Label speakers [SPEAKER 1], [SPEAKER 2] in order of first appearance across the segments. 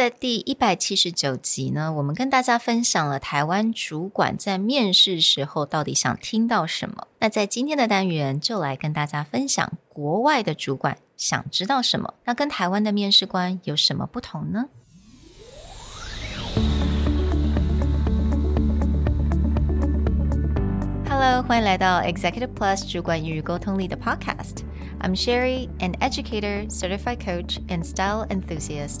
[SPEAKER 1] 在第一百七十九集呢，我们跟大家分享了台湾主管在面试时候到底想听到什么。那在今天的单元，就来跟大家分享国外的主管想知道什么。那跟台湾的面试官有什么不同呢？Hello，欢迎来到 Executive Plus 主管与沟通力的 Podcast。I'm Sherry, an educator, certified coach, and style enthusiast.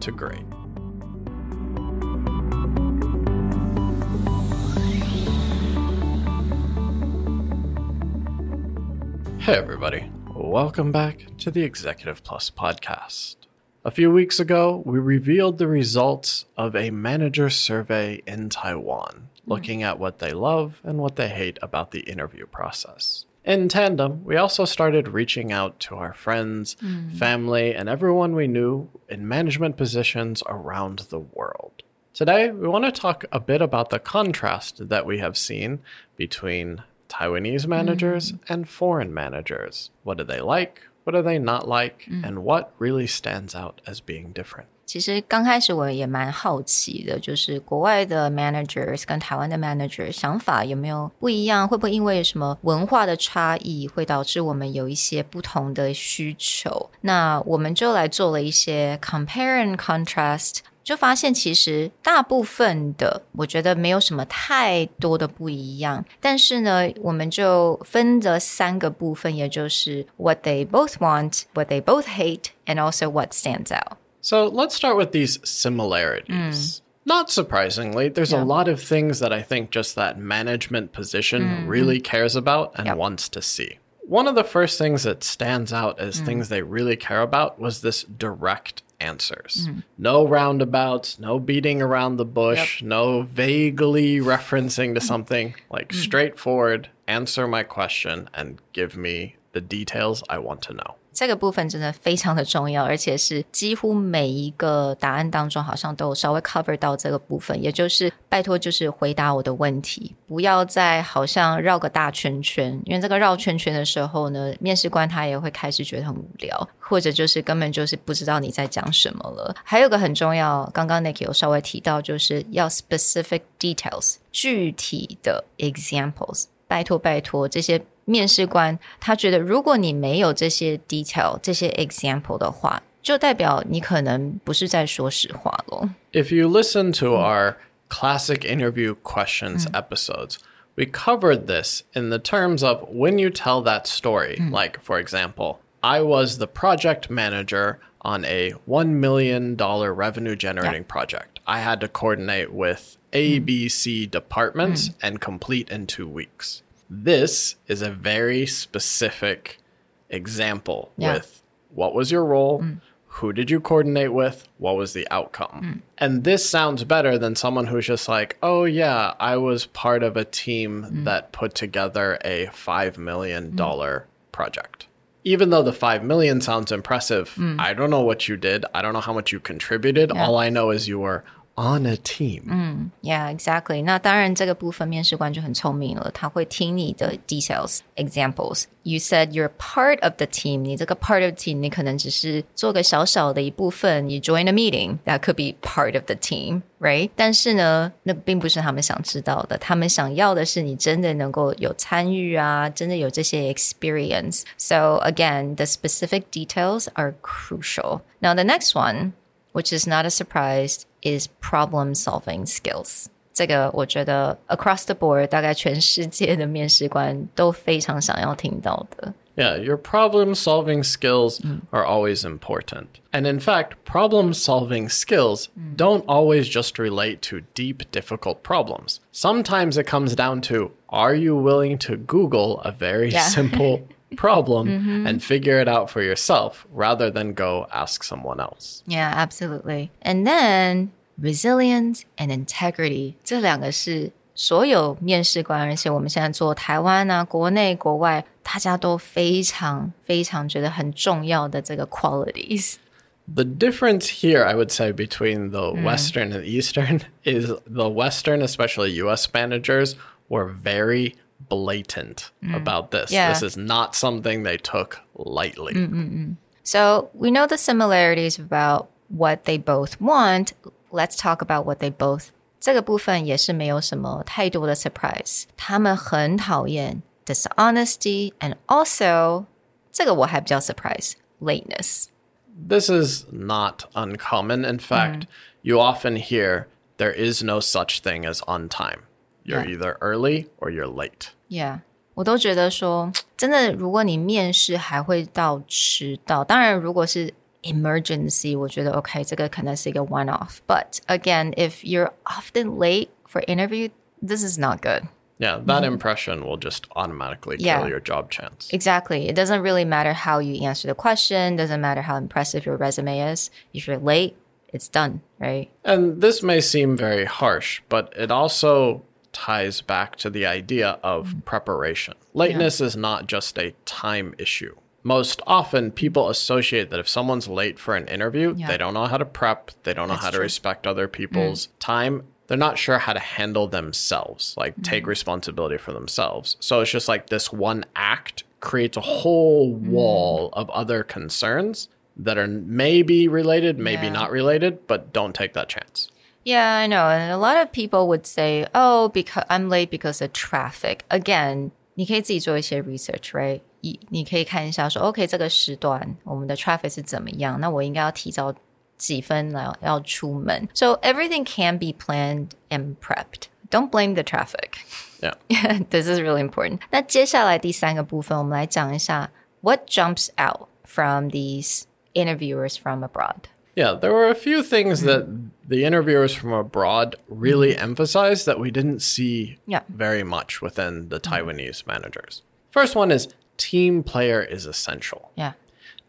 [SPEAKER 2] to great. Hey, everybody. Welcome back to the Executive Plus podcast. A few weeks ago, we revealed the results of a manager survey in Taiwan, mm-hmm. looking at what they love and what they hate about the interview process. In tandem, we also started reaching out to our friends, mm. family, and everyone we knew in management positions around the world. Today, we want to talk a bit about the contrast that we have seen between Taiwanese managers mm. and foreign managers. What do they like? What do they not like? Mm. And what really stands out as being different?
[SPEAKER 1] 其实刚开始我也蛮好奇的，就是国外的 managers 跟台湾的 manager 想法有没有不一样？会不会因为什么文化的差异，会导致我们有一些不同的需求？那我们就来做了一些 compare and contrast， 就发现其实大部分的我觉得没有什么太多的不一样。但是呢，我们就分了三个部分，也就是 what they both want, what they both hate, and also what stands out.
[SPEAKER 2] So let's start with these similarities. Mm. Not surprisingly, there's yeah. a lot of things that I think just that management position mm. really cares about and yep. wants to see. One of the first things that stands out as mm. things they really care about was this direct answers. Mm. No roundabouts, no beating around the bush, yep. no vaguely referencing to something, like mm. straightforward, answer my question and give me the details I want to know.
[SPEAKER 1] 这个部分真的非常的重要，而且是几乎每一个答案当中好像都有稍微 cover 到这个部分，也就是拜托就是回答我的问题，不要再好像绕个大圈圈，因为这个绕圈圈的时候呢，面试官他也会开始觉得很无聊，或者就是根本就是不知道你在讲什么了。还有个很重要，刚刚 Nick 有稍微提到，就是要 specific details，具体的 examples，拜托拜托这些。面试官他觉得，如果你没有这些 detail、这些 example 的话，就代表你可能不是在说实话咯。
[SPEAKER 2] If you listen to our classic interview questions episodes, we covered this in the terms of when you tell that story. Like, for example, I was the project manager on a $1 million revenue generating yeah. project. I had to coordinate with ABC departments and complete in two weeks. This is a very specific example yeah. with what was your role? Mm. Who did you coordinate with? What was the outcome? Mm. And this sounds better than someone who's just like, oh, yeah, I was part of a team mm. that put together a $5 million mm. project. Even though the 5 million sounds impressive, mm. I don't know what you did. I don't know how much you contributed. Yeah. All I know is you were on a team.
[SPEAKER 1] Mm, yeah, exactly. 那当然，这个部分面试官就很聪明了，他会听你的 details, examples. You said you're part of the team. 你这个 part of team，你可能只是做个小小的一部分。You join a meeting, that could be part of the team, right? 但是呢，那并不是他们想知道的。他们想要的是你真的能够有参与啊，真的有这些 experience. So again, the specific details are crucial. Now the next one which is not a surprise, is problem solving skills. 这个我觉得 across the board，大概全世界的面试官都非常想要听到的。
[SPEAKER 2] Yeah, your problem solving skills mm. are always important. And in fact, problem solving skills mm. don't always just relate to deep, difficult problems. Sometimes it comes down to are you willing to Google a very yeah. simple problem and figure it out for yourself rather than go ask someone else.
[SPEAKER 1] Yeah, absolutely. And then resilience and integrity 这两个是所有面试官，而且我们现在做台湾啊、国内、国外，大家都非常非常觉得很重要的这个 qualities。
[SPEAKER 2] The difference here, I would say, between the Western and Eastern is the Western, especially US managers, were very blatant about this.
[SPEAKER 1] Yeah.
[SPEAKER 2] This is not something they took lightly.
[SPEAKER 1] So we know the similarities about what they both want. Let's talk about what they both. 这个部分也是没有什么太多的 surprise。他们很讨厌 dishonesty and also 这个我还比较 surprise lateness。
[SPEAKER 2] This is not uncommon. In fact, you often hear there is no such thing as on time. You're
[SPEAKER 1] Yeah.
[SPEAKER 2] either early or you're late.
[SPEAKER 1] Yeah，我都觉得说，真的，如果你面试还会到迟到，当然如果是 emergency，我觉得 OK，这个可能是一个 one off。But again, if you're often late for interview, this is not good.
[SPEAKER 2] Yeah, that impression will just automatically kill
[SPEAKER 1] Yeah.
[SPEAKER 2] your job chance.
[SPEAKER 1] Exactly. It doesn't really matter how you answer the question. Doesn't matter how impressive your resume is. If you're late, it's done, right?
[SPEAKER 2] And this may seem very harsh, but it also ties back to the idea of mm-hmm. preparation. Lateness is not just a time issue. Most often, people associate that if someone's late for an interview,
[SPEAKER 1] Yeah.
[SPEAKER 2] they don't know how to prep, they don't know
[SPEAKER 1] That's
[SPEAKER 2] how to respect other mm. people's time. They're not sure how to handle themselves, like mm-hmm. take responsibility for themselves. So it's just like this one act creates a whole mm. wall of other concerns that are maybe related, maybe
[SPEAKER 1] Yeah.
[SPEAKER 2] not related, but don't take that chance.
[SPEAKER 1] Yeah, I know. And a lot of people would say, "Oh, because I'm late because of traffic." Again, 你可以自己做一些 research, right? 你你可以看一下说，OK，这个时段我们的 traffic 是怎么样？那我应该要提早几分来要出门。So everything can be planned and prepped. Don't blame the traffic.
[SPEAKER 2] Yeah.
[SPEAKER 1] This is really important. 那接下来第三个部分，我们来讲一下 what jumps out from these interviewers from abroad.
[SPEAKER 2] Yeah, there were a few things that the interviewers from abroad really mm-hmm. emphasized that we didn't see
[SPEAKER 1] Yeah.
[SPEAKER 2] very much within the mm-hmm. Taiwanese managers. First one is team player is essential.
[SPEAKER 1] Yeah.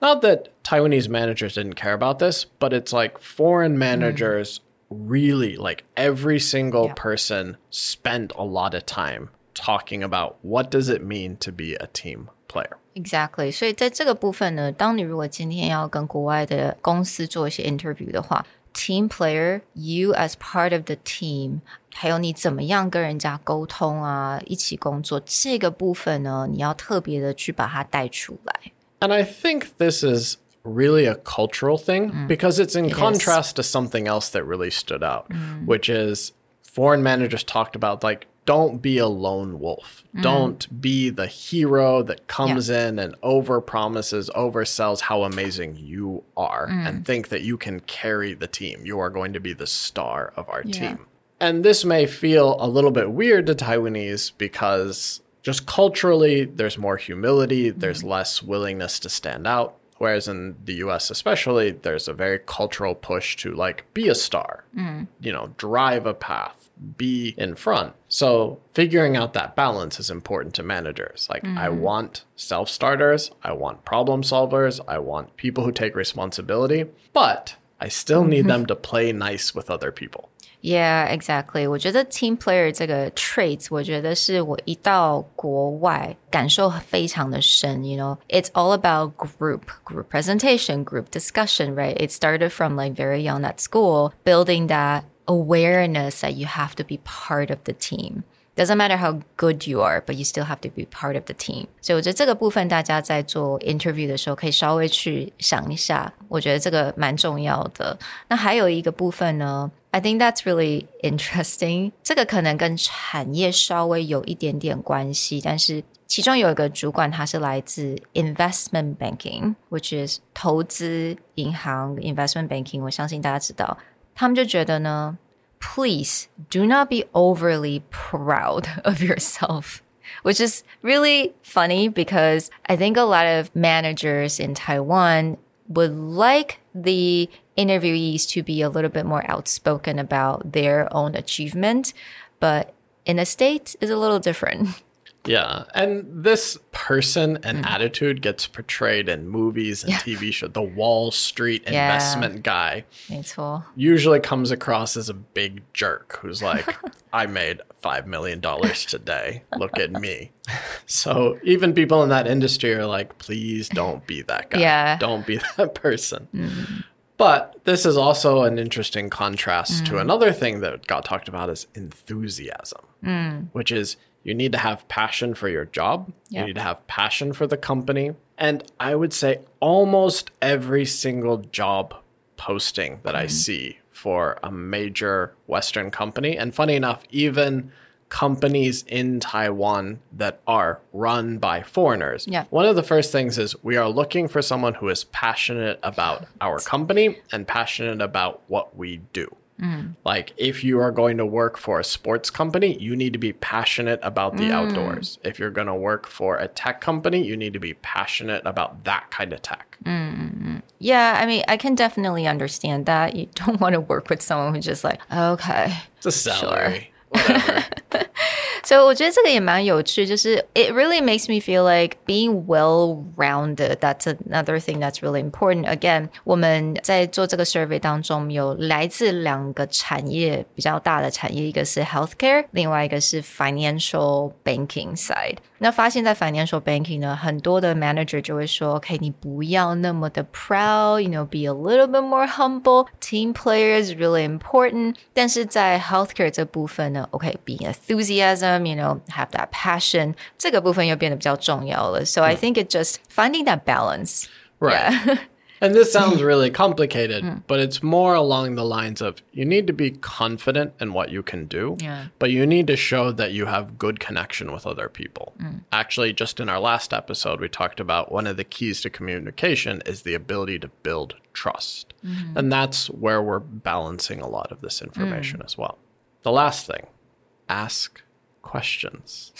[SPEAKER 2] Not that Taiwanese managers didn't care about this, but it's like foreign mm. managers really, like every single
[SPEAKER 1] Yeah.
[SPEAKER 2] person spent a lot of time talking about what does it mean to be a team player.
[SPEAKER 1] Exactly，所以在这个部分呢，当你如果今天要跟国外的公司做一些 interview 的话，team player，you as part of the team，还有你怎么样跟人家沟通啊，一起工作这个部分呢，你要特别的去把它带出来。
[SPEAKER 2] And I think this is really a cultural thing because it's in
[SPEAKER 1] Mm. is.
[SPEAKER 2] contrast to something else that really stood out, which is foreign managers talked about like, don't be a lone wolf. Mm. Don't be the hero that comes in and over promises, oversells how amazing you are mm. and think that you can carry the team. You are going to be the star of our team. And this may feel a little bit weird to Taiwanese because just culturally, there's more humility, mm-hmm. there's less willingness to stand out. Whereas in the US, especially, there's a very cultural push to like be a star, mm. you know, drive a path, be in front. So figuring out that balance is important to managers. Like, I want self starters, I want problem solvers, I want people who take responsibility, but I still need them to play nice with other people.
[SPEAKER 1] Yeah, exactly. 我觉得 team player 这个 traits，我觉得是我一到国外感受非常的深。You know, it's all about group, group presentation, group discussion, right? It started from like very young at school, building that awareness that you have to be part of the team. Doesn't matter how good you are, but you still have to be part of the team. 所以我觉得这个部分大家在做 interview 的时候，可以稍微去想一下。我觉得这个蛮重要的。那还有一个部分呢，I think that's really interesting。这个可能跟产业稍微有一点点关系，但是其中有一个主管他是来自 investment banking，which is 投资银行 investment banking。我相信大家知道， 他们就觉得呢。please do not be overly proud of yourself. Which is really funny because I think a lot of managers in Taiwan would like the interviewees to be a little bit more outspoken about their own achievement, but in the States is a little different.
[SPEAKER 2] Yeah. And this person and hmm. attitude gets portrayed in movies and TV shows. The Wall Street
[SPEAKER 1] Yeah.
[SPEAKER 2] investment guy usually comes across as a big jerk who's like, I made $5 million today. Look at me. So even people in that industry are like, please don't be that guy.
[SPEAKER 1] Yeah.
[SPEAKER 2] Don't be that person. Hmm. But this is also an interesting contrast to hmm. another thing that got talked about is enthusiasm, which is you need to have passion for your job. You need to have passion for the company. And I would say almost every single job posting that I mm-hmm. see for a major Western company, and funny enough, even companies in Taiwan that are run by foreigners.
[SPEAKER 1] Yeah.
[SPEAKER 2] One of the first things is we are looking for someone who is passionate about our company and passionate about what we do. Mm. Like, if you are going to work for a sports company, you need to be passionate about the mm. outdoors. If you're going to work for a tech company, you need to be passionate about that kind of tech.
[SPEAKER 1] Mm, yeah, I mean, I can definitely understand that. You don't want to work with someone who's just like, okay.
[SPEAKER 2] It's a salary. Whatever.
[SPEAKER 1] So 我觉得这个也蛮有趣，就是 it really makes me feel like being well rounded. That's another thing that's really important. Again，我们在做这个 survey 当中，有来自两个产业比较大的产业，一个是 healthcare，另外一个是 financial banking side。 那发现，在 financial banking 呢，很多的 manager 就会说，OK，你不要那么的 proud，you know，be a little bit more humble。Team player is really important。但是在 healthcare 这部分呢，OK，be、enthusiasm，you know，have that passion，这个部分又变得比较重要了。So I think it just finding that balance。
[SPEAKER 2] Right.
[SPEAKER 1] Yeah.
[SPEAKER 2] And this sounds mm. really complicated, mm. but it's more along the lines of you need to be confident in what you can do,
[SPEAKER 1] Yeah.
[SPEAKER 2] but you need to show that you have good connection with other people. Mm. Actually, just in our last episode, we talked about one of the keys to communication is the ability to build trust. Mm-hmm. And that's where we're balancing a lot of this information as well. The last thing ask questions,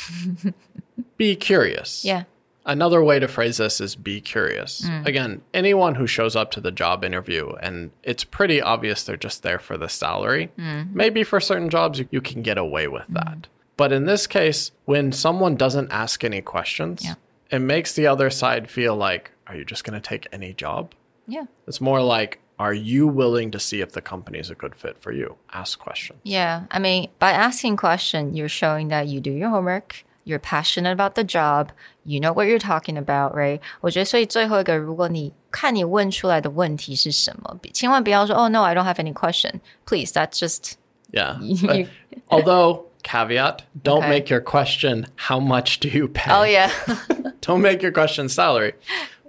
[SPEAKER 2] be curious.
[SPEAKER 1] Yeah.
[SPEAKER 2] Another way to phrase this is be curious. Hmm. Again, anyone who shows up to the job interview and it's pretty obvious they're just there for the salary, hmm. maybe for certain jobs you, you can get away with hmm. that. But in this case, when someone doesn't ask any questions,
[SPEAKER 1] Yeah.
[SPEAKER 2] it makes the other side feel like, are you just going to take any job?
[SPEAKER 1] Yeah.
[SPEAKER 2] It's more like, are you willing to see if the company is a good fit for you? Ask questions.
[SPEAKER 1] Yeah, I mean, by asking question, you're showing that you do your homework, you're passionate about the job, you know what you're talking about, right? 我觉得，所以最后一个，如果你看你问出来的问题是什么，千万不要说 “Oh no, I don't have any question.” Please, that's just
[SPEAKER 2] Yeah.
[SPEAKER 1] You-
[SPEAKER 2] But although, caveat, don't
[SPEAKER 1] Okay.
[SPEAKER 2] make your question, how much do you pay?
[SPEAKER 1] oh yeah,
[SPEAKER 2] Don't make your question salary.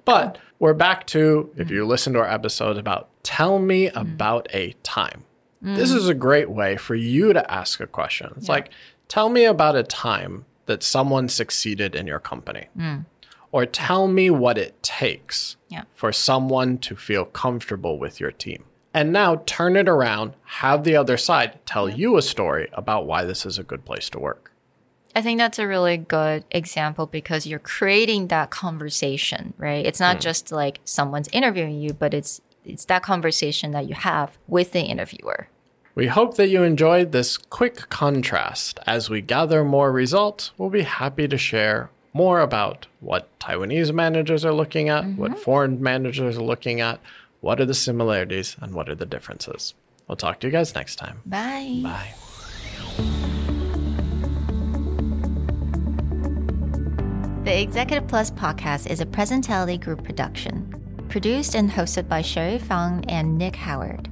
[SPEAKER 2] But we're back to, if you listen to our episode about tell me about a time. This is a great way for you to ask a question. It's like, tell me about a time that someone succeeded in your company. Hmm. Or tell me what it takes
[SPEAKER 1] Yeah.
[SPEAKER 2] for someone to feel comfortable with your team. And now turn it around, have the other side tell you a story about why this is a good place to work.
[SPEAKER 1] I think that's a really good example because you're creating that conversation, right? It's not hmm. just like someone's interviewing you, but it's it's that conversation that you have with the interviewer.
[SPEAKER 2] We hope that you enjoyed this quick contrast. As we gather more results, we'll be happy to share more about what Taiwanese managers are looking at, what mm-hmm. foreign managers are looking at, what are the similarities, and what are the differences. We'll talk to you guys next time.
[SPEAKER 1] Bye.
[SPEAKER 2] Bye.
[SPEAKER 1] The Executive Plus podcast is a Presentality Group production, produced and hosted by Sherry Fang and Nick Howard.